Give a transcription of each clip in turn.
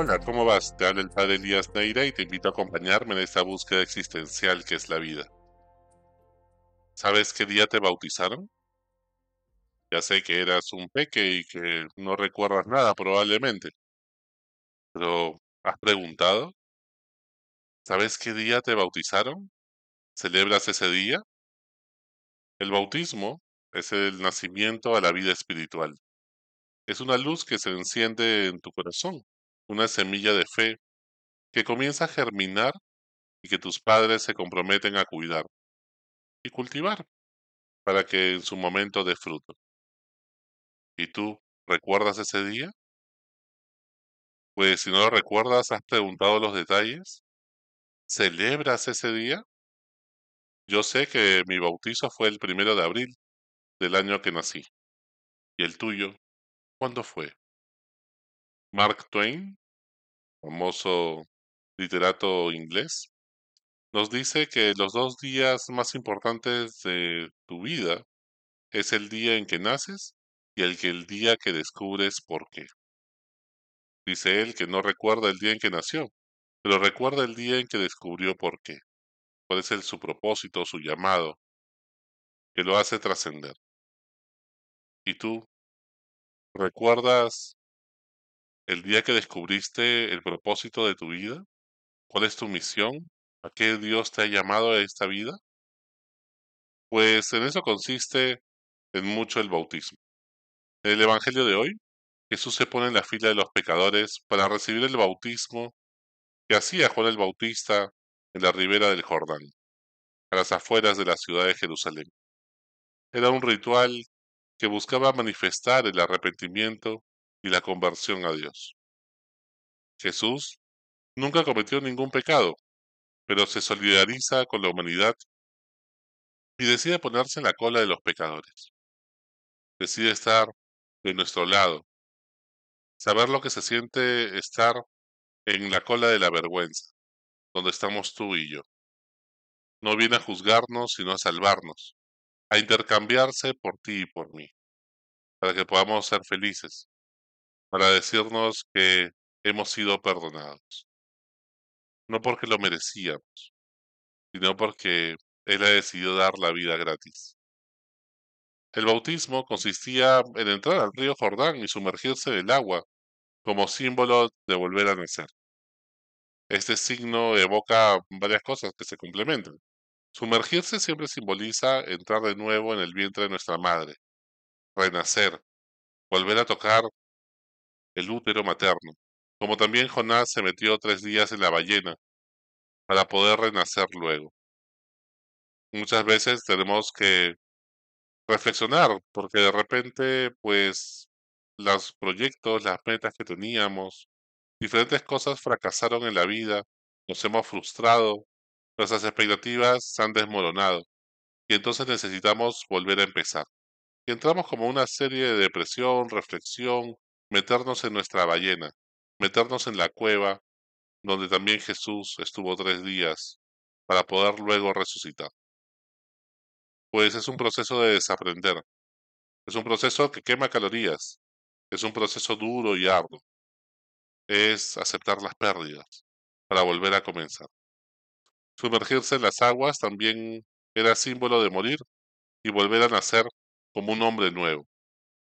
Hola, ¿cómo vas? Te habla el padre Elías Neira y te invito a acompañarme en esta búsqueda existencial que es la vida. ¿Sabes qué día te bautizaron? Ya sé que eras un peque y que no recuerdas nada probablemente, pero ¿has preguntado? ¿Sabes qué día te bautizaron? ¿Celebras ese día? El bautismo es el nacimiento a la vida espiritual. Es una luz que se enciende en tu corazón, una semilla de fe que comienza a germinar y que tus padres se comprometen a cuidar y cultivar para que en su momento dé fruto. ¿Y tú recuerdas ese día? Pues si no lo recuerdas, ¿has preguntado los detalles? ¿Celebras ese día? Yo sé que mi bautizo fue el primero de abril del año que nací. ¿Y el tuyo? ¿Cuándo fue? Mark Twain, famoso literato inglés, nos dice que los dos días más importantes de tu vida es el día en que naces y el que el día que descubres por qué. Dice él que no recuerda el día en que nació, pero recuerda el día en que descubrió por qué. Cuál es el, su propósito, su llamado, que lo hace trascender. ¿Y tú recuerdas el día que descubriste el propósito de tu vida? ¿Cuál es tu misión? ¿A qué Dios te ha llamado a esta vida? Pues en eso consiste en mucho el bautismo. En el Evangelio de hoy, Jesús se pone en la fila de los pecadores para recibir el bautismo que hacía Juan el Bautista en la ribera del Jordán, a las afueras de la ciudad de Jerusalén. Era un ritual que buscaba manifestar el arrepentimiento y la conversión a Dios. Jesús nunca cometió ningún pecado, pero se solidariza con la humanidad y decide ponerse en la cola de los pecadores. Decide estar de nuestro lado, saber lo que se siente estar en la cola de la vergüenza, donde estamos tú y yo. No viene a juzgarnos, sino a salvarnos, a intercambiarse por ti y por mí, para que podamos ser felices, para decirnos que hemos sido perdonados. No porque lo merecíamos, sino porque Él ha decidido dar la vida gratis. El bautismo consistía en entrar al río Jordán y sumergirse en el agua como símbolo de volver a nacer. Este signo evoca varias cosas que se complementan. Sumergirse siempre simboliza entrar de nuevo en el vientre de nuestra madre, renacer, volver a tocar el útero materno, como también Jonás se metió tres días en la ballena para poder renacer luego. Muchas veces tenemos que reflexionar, porque de repente, pues, los proyectos, las metas que teníamos, diferentes cosas fracasaron en la vida, nos hemos frustrado, nuestras expectativas se han desmoronado, y entonces necesitamos volver a empezar. Y entramos como una serie de depresión, reflexión, meternos en nuestra ballena, meternos en la cueva, donde también Jesús estuvo tres días, para poder luego resucitar. Pues es un proceso de desaprender, es un proceso que quema calorías, es un proceso duro y arduo, es aceptar las pérdidas para volver a comenzar. Sumergirse en las aguas también era símbolo de morir y volver a nacer como un hombre nuevo.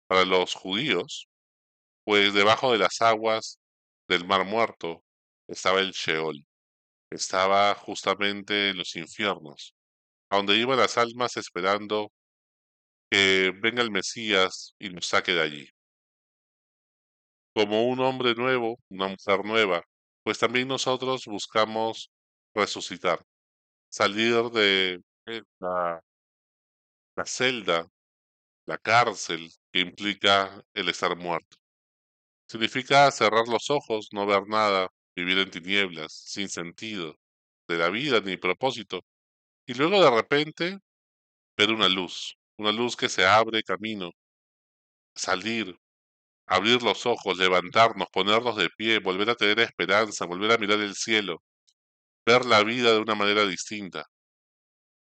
Para los judíos, pues debajo de las aguas del mar muerto estaba el Sheol, estaba justamente en los infiernos, a donde iban las almas esperando que venga el Mesías y nos saque de allí. Como un hombre nuevo, una mujer nueva, pues también nosotros buscamos resucitar, salir de la, la celda, la cárcel que implica el estar muerto. Significa cerrar los ojos, no ver nada, vivir en tinieblas, sin sentido de la vida ni propósito, y luego de repente ver una luz, una luz que se abre camino, salir, abrir los ojos, levantarnos, ponernos de pie, volver a tener esperanza, volver a mirar el cielo, ver la vida de una manera distinta,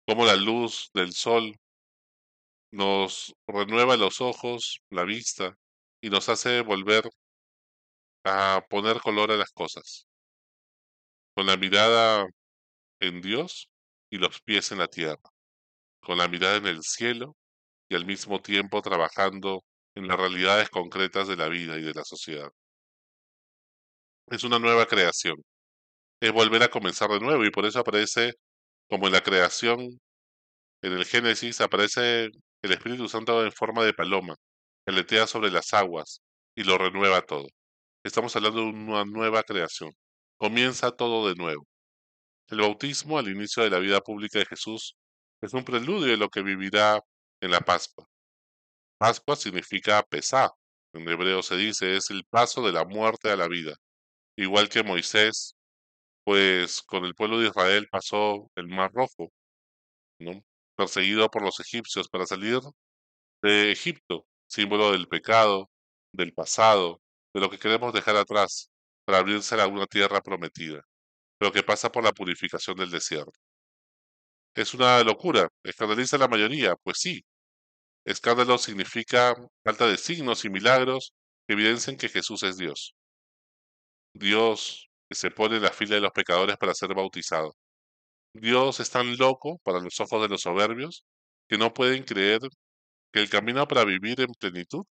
como la luz del sol nos renueva los ojos, la vista, y nos hace volver a poner color a las cosas, con la mirada en Dios y los pies en la tierra, con la mirada en el cielo y al mismo tiempo trabajando en las realidades concretas de la vida y de la sociedad. Es una nueva creación, es volver a comenzar de nuevo y por eso aparece como en la creación, en el Génesis aparece el Espíritu Santo en forma de paloma, que aletea sobre las aguas y lo renueva todo. Estamos hablando de una nueva creación. Comienza todo de nuevo. El bautismo al inicio de la vida pública de Jesús es un preludio de lo que vivirá en la Pascua. Pascua significa pesar. En hebreo se dice es el paso de la muerte a la vida. Igual que Moisés, pues con el pueblo de Israel pasó el Mar Rojo, perseguido por los egipcios para salir de Egipto, símbolo del pecado, del pasado, de lo que queremos dejar atrás para abrirse a una tierra prometida, pero que pasa por la purificación del desierto. Es una locura, escandaliza a la mayoría, pues sí. Escándalo significa falta de signos y milagros que evidencian que Jesús es Dios. Dios que se pone en la fila de los pecadores para ser bautizado. Dios es tan loco para los ojos de los soberbios que no pueden creer que el camino para vivir en plenitud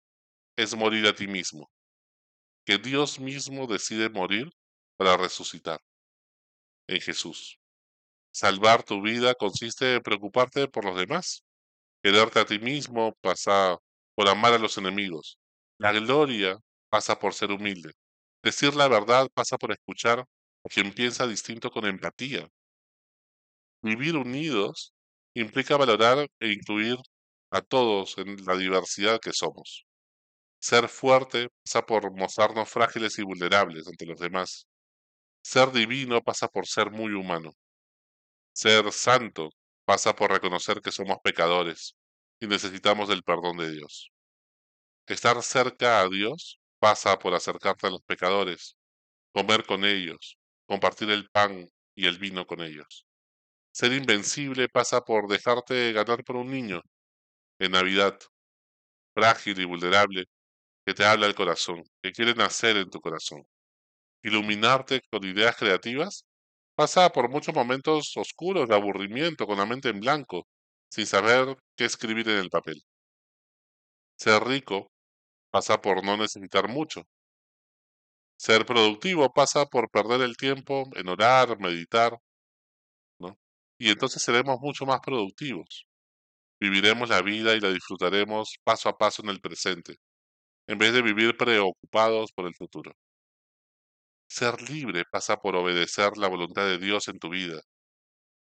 es morir a ti mismo, que Dios mismo decide morir para resucitar en Jesús. Salvar tu vida consiste en preocuparte por los demás. Quedarte a ti mismo pasa por amar a los enemigos. La gloria pasa por ser humilde. Decir la verdad pasa por escuchar a quien piensa distinto con empatía. Vivir unidos implica valorar e incluir a todos en la diversidad que somos. Ser fuerte pasa por mostrarnos frágiles y vulnerables ante los demás. Ser divino pasa por ser muy humano. Ser santo pasa por reconocer que somos pecadores y necesitamos del perdón de Dios. Estar cerca a Dios pasa por acercarte a los pecadores, comer con ellos, compartir el pan y el vino con ellos. Ser invencible pasa por dejarte ganar por un niño en Navidad, frágil y vulnerable, que te habla el corazón, que quiere nacer en tu corazón. Iluminarte con ideas creativas pasa por muchos momentos oscuros de aburrimiento, con la mente en blanco, sin saber qué escribir en el papel. Ser rico pasa por no necesitar mucho. Ser productivo pasa por perder el tiempo en orar, meditar, ¿no? Y entonces seremos mucho más productivos. Viviremos la vida y la disfrutaremos paso a paso en el presente, en vez de vivir preocupados por el futuro. Ser libre pasa por obedecer la voluntad de Dios en tu vida.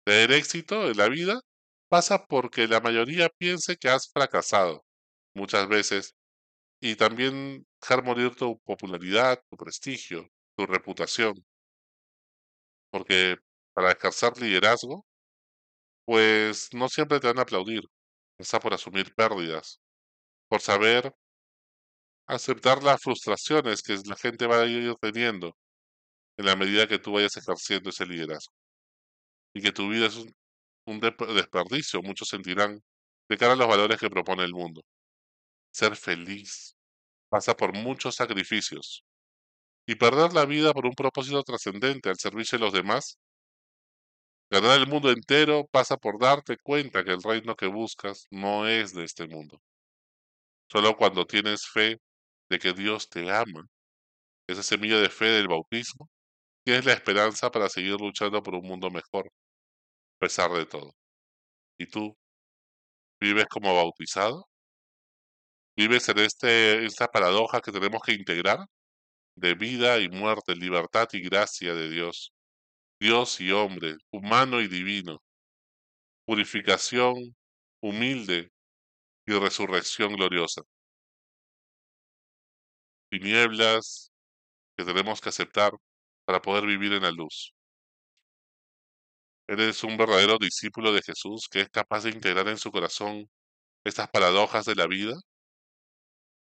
Tener éxito en la vida pasa porque la mayoría piense que has fracasado muchas veces y también dejar morir tu popularidad, tu prestigio, tu reputación. Porque para ejercer liderazgo, pues no siempre te van a aplaudir. Pasa por asumir pérdidas, por saber aceptar las frustraciones que la gente va a ir teniendo en la medida que tú vayas ejerciendo ese liderazgo. Y que tu vida es un, desperdicio, muchos sentirán, de cara a los valores que propone el mundo. Ser feliz pasa por muchos sacrificios. Y perder la vida por un propósito trascendente al servicio de los demás. Ganar el mundo entero pasa por darte cuenta que el reino que buscas no es de este mundo. Solo cuando tienes fe de que Dios te ama, esa semilla de fe del bautismo, tienes la esperanza para seguir luchando por un mundo mejor, a pesar de todo. ¿Y tú vives como bautizado? ¿Vives en este, esta paradoja que tenemos que integrar de vida y muerte, libertad y gracia de Dios? Dios y hombre, humano y divino, purificación humilde y resurrección gloriosa tinieblas que tenemos que aceptar para poder vivir en la luz. Eres un verdadero discípulo de Jesús que es capaz de integrar en su corazón estas paradojas de la vida.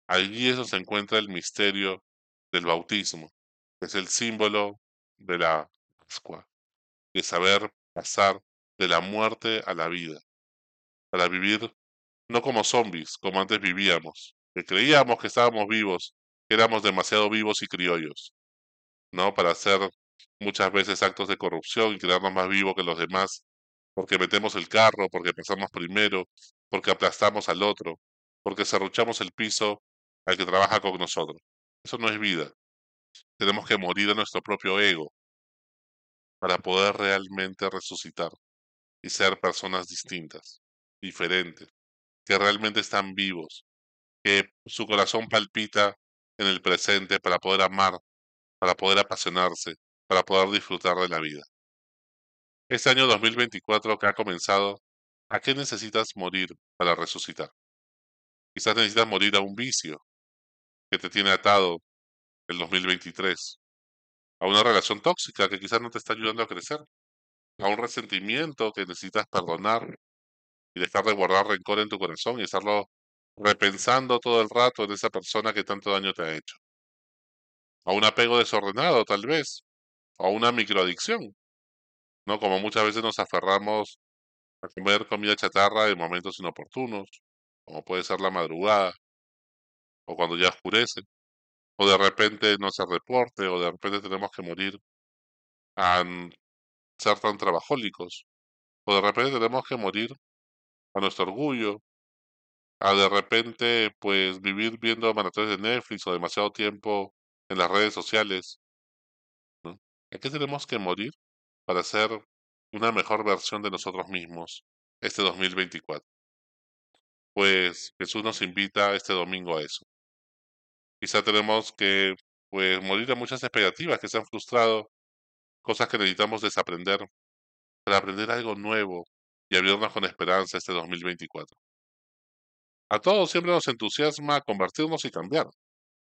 Allí es donde se encuentra el misterio del bautismo, que es el símbolo de la Pascua, de saber pasar de la muerte a la vida, para vivir no como zombies, como antes vivíamos, que creíamos que estábamos vivos éramos demasiado vivos y criollos. ¿no? Para hacer muchas veces actos de corrupción y quedarnos más vivos que los demás, porque metemos el carro, porque pasamos primero, porque aplastamos al otro, porque cerruchamos el piso al que trabaja con nosotros. Eso no es vida. Tenemos que morir a nuestro propio ego para poder realmente resucitar y ser personas distintas, diferentes, que realmente están vivos, que su corazón palpita en el presente para poder amar, para poder apasionarse, para poder disfrutar de la vida. Este año 2024 que ha comenzado, ¿a qué necesitas morir para resucitar? Quizás necesitas morir a un vicio que te tiene atado el 2023, a una relación tóxica que quizás no te está ayudando a crecer, a un resentimiento que necesitas perdonar y dejar de guardar rencor en tu corazón y estarlo repensando todo el rato en esa persona que tanto daño te ha hecho. A un apego desordenado, tal vez, a una microadicción, ¿no? Como muchas veces nos aferramos a comer comida chatarra en momentos inoportunos, como puede ser la madrugada, o cuando ya oscurece, o de repente no hacer deporte, o de repente tenemos que morir a ser tan trabajólicos, o de repente tenemos que morir a nuestro orgullo, a de repente pues vivir viendo maratones de Netflix o demasiado tiempo en las redes sociales. ¿A qué tenemos que morir para ser una mejor versión de nosotros mismos este 2024? Pues Jesús nos invita este domingo a eso. Quizá tenemos que pues morir a muchas expectativas que se han frustrado, cosas que necesitamos desaprender para aprender algo nuevo y abrirnos con esperanza este 2024. A todos siempre nos entusiasma convertirnos y cambiar.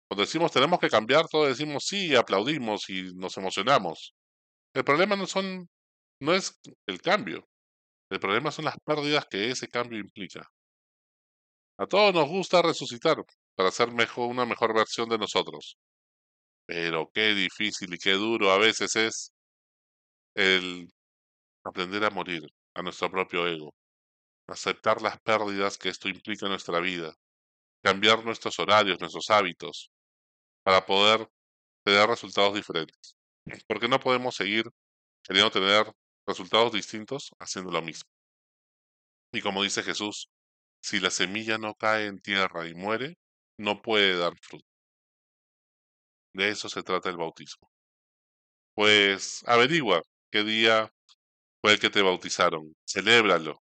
Cuando decimos tenemos que cambiar, todos decimos sí, aplaudimos y nos emocionamos. El problema no son no es el cambio. El problema son las pérdidas que ese cambio implica. A todos nos gusta resucitar para ser mejor, una mejor versión de nosotros. Pero qué difícil y qué duro a veces es el aprender a morir a nuestro propio ego, aceptar las pérdidas que esto implica en nuestra vida, cambiar nuestros horarios, nuestros hábitos, para poder tener resultados diferentes. Porque no podemos seguir queriendo tener resultados distintos haciendo lo mismo. Y como dice Jesús, si la semilla no cae en tierra y muere, no puede dar fruto. De eso se trata el bautismo. Pues averigua qué día fue el que te bautizaron, celébralo,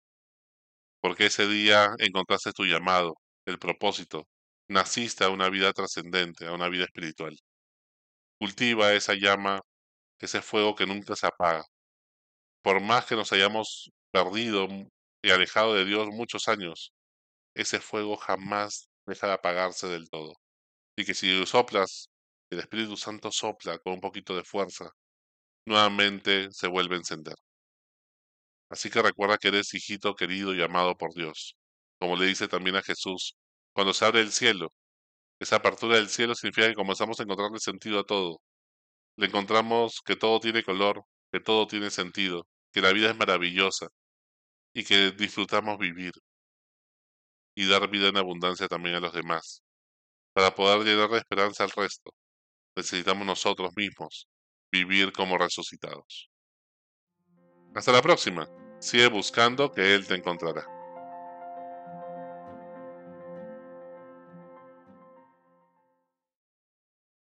porque ese día encontraste tu llamado, el propósito, naciste a una vida trascendente, a una vida espiritual. Cultiva esa llama, ese fuego que nunca se apaga. Por más que nos hayamos perdido y alejado de Dios muchos años, ese fuego jamás deja de apagarse del todo. Y que si soplas, el Espíritu Santo sopla con un poquito de fuerza, nuevamente se vuelve a encender. Así que recuerda que eres hijito querido y amado por Dios. Como le dice también a Jesús, cuando se abre el cielo, esa apertura del cielo significa que comenzamos a encontrarle sentido a todo. Le encontramos que todo tiene color, que todo tiene sentido, que la vida es maravillosa y que disfrutamos vivir y dar vida en abundancia también a los demás. Para poder llenar de esperanza al resto, necesitamos nosotros mismos vivir como resucitados. Hasta la próxima. Sigue buscando que Él te encontrará.